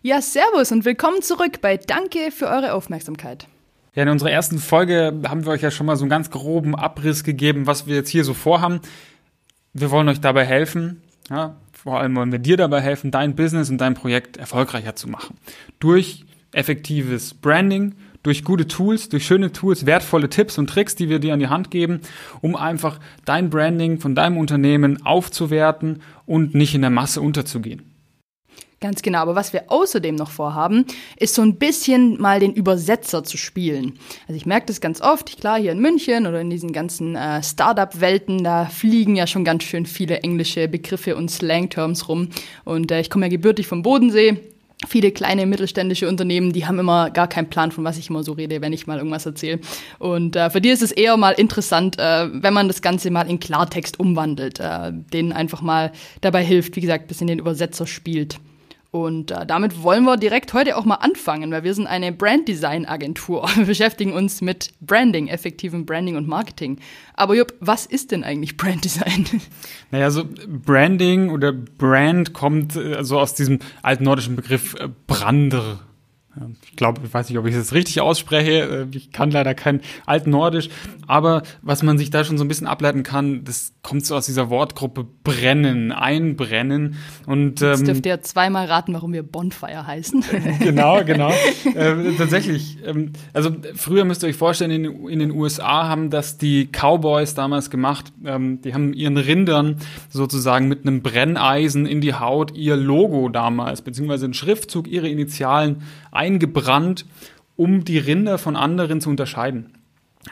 Ja, servus und willkommen zurück bei Danke für eure Aufmerksamkeit. Ja, in unserer ersten Folge haben wir euch ja schon mal so einen ganz groben Abriss gegeben, was wir jetzt hier so vorhaben. Wir wollen euch dabei helfen, ja, vor allem wollen wir dir dabei helfen, dein Business und dein Projekt erfolgreicher zu machen. Durch effektives Branding, durch gute Tools, durch schöne Tools, wertvolle Tipps und Tricks, die wir dir an die Hand geben, um einfach dein Branding von deinem Unternehmen aufzuwerten und nicht in der Masse unterzugehen. Ganz genau, aber was wir außerdem noch vorhaben, ist so ein bisschen mal den Übersetzer zu spielen. Also ich merke das ganz oft, klar hier in München oder in diesen ganzen äh, Startup-Welten, da fliegen ja schon ganz schön viele englische Begriffe und Slang-Terms rum. Und äh, ich komme ja gebürtig vom Bodensee, viele kleine mittelständische Unternehmen, die haben immer gar keinen Plan, von was ich immer so rede, wenn ich mal irgendwas erzähle. Und äh, für die ist es eher mal interessant, äh, wenn man das Ganze mal in Klartext umwandelt, äh, denen einfach mal dabei hilft, wie gesagt, bis in den Übersetzer spielt. Und äh, damit wollen wir direkt heute auch mal anfangen, weil wir sind eine Brand-Design-Agentur. Wir beschäftigen uns mit Branding, effektivem Branding und Marketing. Aber Jupp, was ist denn eigentlich Brand-Design? Naja, so Branding oder Brand kommt äh, also aus diesem altnordischen Begriff äh, Brander. Ich glaube, ich weiß nicht, ob ich das richtig ausspreche. Äh, ich kann leider kein Altnordisch. Aber was man sich da schon so ein bisschen ableiten kann, das kommt so aus dieser Wortgruppe brennen, einbrennen. Und, ähm, Jetzt dürft ihr zweimal raten, warum wir Bonfire heißen. genau, genau. äh, tatsächlich. Ähm, also früher müsst ihr euch vorstellen, in, in, den USA haben das die Cowboys damals gemacht. Ähm, die haben ihren Rindern sozusagen mit einem Brenneisen in die Haut ihr Logo damals, beziehungsweise einen Schriftzug, ihre Initialen eingebrannt, um die Rinder von anderen zu unterscheiden.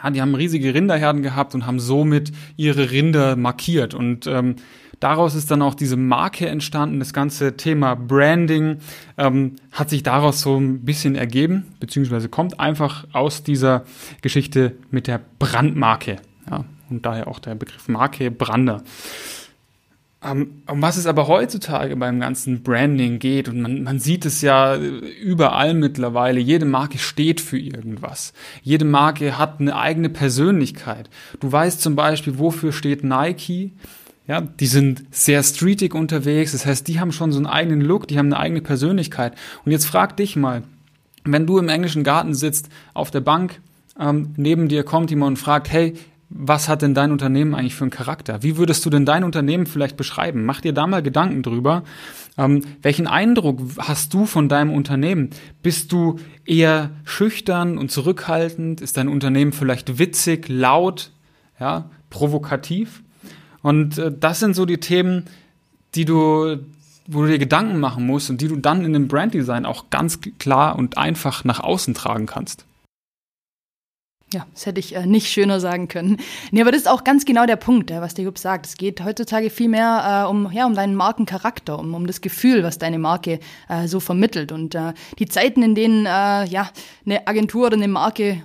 Ja, die haben riesige Rinderherden gehabt und haben somit ihre Rinder markiert. Und ähm, daraus ist dann auch diese Marke entstanden. Das ganze Thema Branding ähm, hat sich daraus so ein bisschen ergeben, beziehungsweise kommt einfach aus dieser Geschichte mit der Brandmarke. Ja, und daher auch der Begriff Marke Brander. Um, um was es aber heutzutage beim ganzen Branding geht, und man, man sieht es ja überall mittlerweile, jede Marke steht für irgendwas. Jede Marke hat eine eigene Persönlichkeit. Du weißt zum Beispiel, wofür steht Nike. Ja, die sind sehr streetig unterwegs, das heißt, die haben schon so einen eigenen Look, die haben eine eigene Persönlichkeit. Und jetzt frag dich mal, wenn du im englischen Garten sitzt, auf der Bank, ähm, neben dir kommt jemand und fragt, hey, was hat denn dein Unternehmen eigentlich für einen Charakter? Wie würdest du denn dein Unternehmen vielleicht beschreiben? Mach dir da mal Gedanken drüber. Ähm, welchen Eindruck hast du von deinem Unternehmen? Bist du eher schüchtern und zurückhaltend? Ist dein Unternehmen vielleicht witzig, laut, ja, provokativ? Und äh, das sind so die Themen, die du, wo du dir Gedanken machen musst und die du dann in dem Branddesign auch ganz klar und einfach nach außen tragen kannst. Ja, das hätte ich äh, nicht schöner sagen können. Nee, aber das ist auch ganz genau der Punkt, äh, was der Jupp sagt. Es geht heutzutage viel mehr äh, um, ja, um deinen Markencharakter, um, um das Gefühl, was deine Marke äh, so vermittelt. Und äh, die Zeiten, in denen äh, ja, eine Agentur oder eine Marke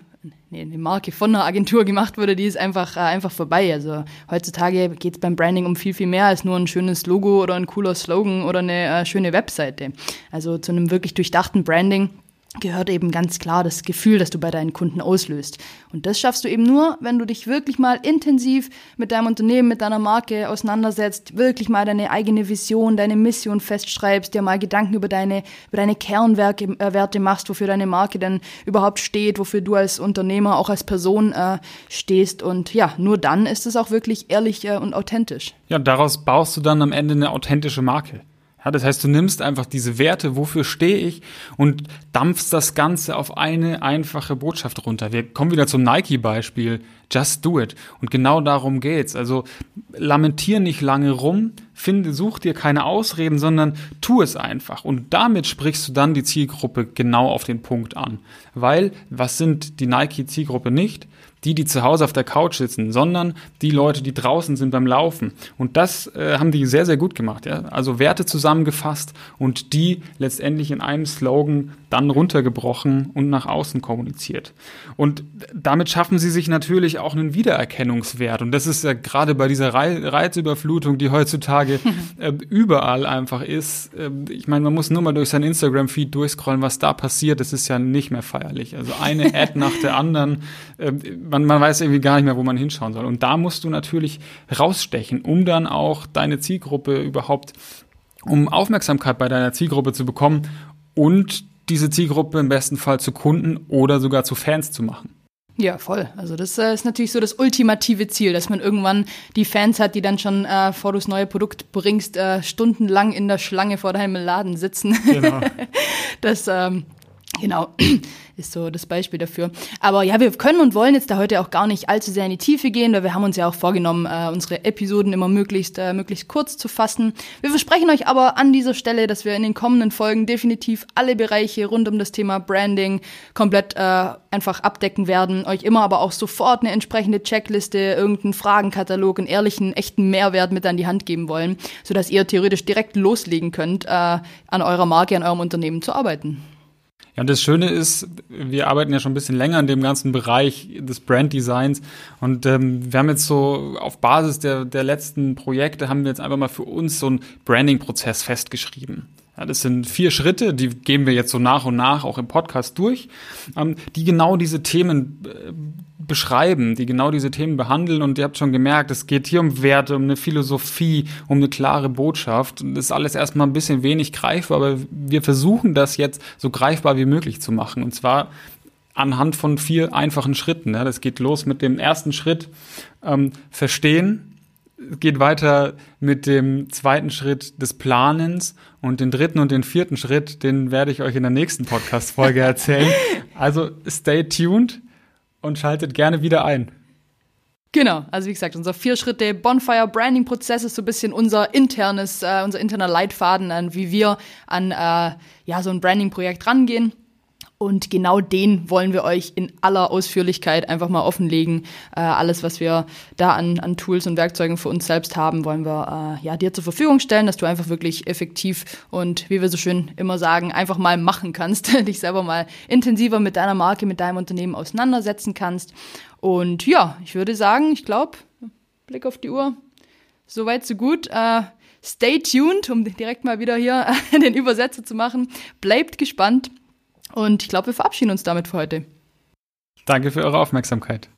nee, eine Marke von einer Agentur gemacht wurde, die ist einfach, äh, einfach vorbei. Also heutzutage geht es beim Branding um viel, viel mehr als nur ein schönes Logo oder ein cooler Slogan oder eine äh, schöne Webseite. Also zu einem wirklich durchdachten Branding gehört eben ganz klar das Gefühl, das du bei deinen Kunden auslöst. Und das schaffst du eben nur, wenn du dich wirklich mal intensiv mit deinem Unternehmen, mit deiner Marke auseinandersetzt, wirklich mal deine eigene Vision, deine Mission festschreibst, dir mal Gedanken über deine, über deine Kernwerte äh, machst, wofür deine Marke denn überhaupt steht, wofür du als Unternehmer, auch als Person äh, stehst. Und ja, nur dann ist es auch wirklich ehrlich äh, und authentisch. Ja, daraus baust du dann am Ende eine authentische Marke. Ja, das heißt, du nimmst einfach diese Werte, wofür stehe ich, und dampfst das Ganze auf eine einfache Botschaft runter. Wir kommen wieder zum Nike-Beispiel. Just do it. Und genau darum geht's. Also lamentier nicht lange rum, finde, such dir keine Ausreden, sondern tu es einfach. Und damit sprichst du dann die Zielgruppe genau auf den Punkt an. Weil, was sind die Nike-Zielgruppe nicht? Die, die zu Hause auf der Couch sitzen, sondern die Leute, die draußen sind beim Laufen. Und das äh, haben die sehr, sehr gut gemacht. Ja? Also Werte zusammengefasst und die letztendlich in einem Slogan dann runtergebrochen und nach außen kommuniziert. Und damit schaffen sie sich natürlich auch einen Wiedererkennungswert. Und das ist ja gerade bei dieser Reizüberflutung, die heutzutage äh, überall einfach ist. Äh, ich meine, man muss nur mal durch sein Instagram-Feed durchscrollen, was da passiert. Das ist ja nicht mehr feierlich. Also eine Ad nach der anderen. Äh, man, man weiß irgendwie gar nicht mehr, wo man hinschauen soll. Und da musst du natürlich rausstechen, um dann auch deine Zielgruppe überhaupt, um Aufmerksamkeit bei deiner Zielgruppe zu bekommen und diese Zielgruppe im besten Fall zu Kunden oder sogar zu Fans zu machen. Ja, voll. Also das äh, ist natürlich so das ultimative Ziel, dass man irgendwann die Fans hat, die dann schon, äh, bevor du das neue Produkt bringst, äh, stundenlang in der Schlange vor deinem Laden sitzen. Genau. das ähm, Genau, ist so das Beispiel dafür. Aber ja, wir können und wollen jetzt da heute auch gar nicht allzu sehr in die Tiefe gehen, weil wir haben uns ja auch vorgenommen, äh, unsere Episoden immer möglichst, äh, möglichst kurz zu fassen. Wir versprechen euch aber an dieser Stelle, dass wir in den kommenden Folgen definitiv alle Bereiche rund um das Thema Branding komplett äh, einfach abdecken werden. Euch immer aber auch sofort eine entsprechende Checkliste, irgendeinen Fragenkatalog, einen ehrlichen, echten Mehrwert mit an die Hand geben wollen, sodass ihr theoretisch direkt loslegen könnt, äh, an eurer Marke, an eurem Unternehmen zu arbeiten. Ja, und das Schöne ist, wir arbeiten ja schon ein bisschen länger in dem ganzen Bereich des Branddesigns und ähm, wir haben jetzt so auf Basis der, der letzten Projekte haben wir jetzt einfach mal für uns so einen Branding-Prozess festgeschrieben. Ja, das sind vier Schritte, die gehen wir jetzt so nach und nach auch im Podcast durch, ähm, die genau diese Themen äh, beschreiben, die genau diese Themen behandeln. Und ihr habt schon gemerkt, es geht hier um Werte, um eine Philosophie, um eine klare Botschaft. Und das ist alles erstmal ein bisschen wenig greifbar, aber wir versuchen das jetzt so greifbar wie möglich zu machen. Und zwar anhand von vier einfachen Schritten. Ja, das geht los mit dem ersten Schritt, ähm, verstehen, geht weiter mit dem zweiten Schritt des Planens und den dritten und den vierten Schritt, den werde ich euch in der nächsten Podcast-Folge erzählen. Also stay tuned und schaltet gerne wieder ein. Genau, also wie gesagt, unser vier Schritte Bonfire Branding Prozess ist so ein bisschen unser internes, äh, unser interner Leitfaden, an wie wir an äh, ja so ein Branding Projekt rangehen. Und genau den wollen wir euch in aller Ausführlichkeit einfach mal offenlegen. Äh, alles, was wir da an, an Tools und Werkzeugen für uns selbst haben, wollen wir äh, ja dir zur Verfügung stellen, dass du einfach wirklich effektiv und wie wir so schön immer sagen, einfach mal machen kannst, dich selber mal intensiver mit deiner Marke, mit deinem Unternehmen auseinandersetzen kannst. Und ja, ich würde sagen, ich glaube, Blick auf die Uhr, soweit so gut. Äh, stay tuned, um direkt mal wieder hier den Übersetzer zu machen. Bleibt gespannt. Und ich glaube, wir verabschieden uns damit für heute. Danke für eure Aufmerksamkeit.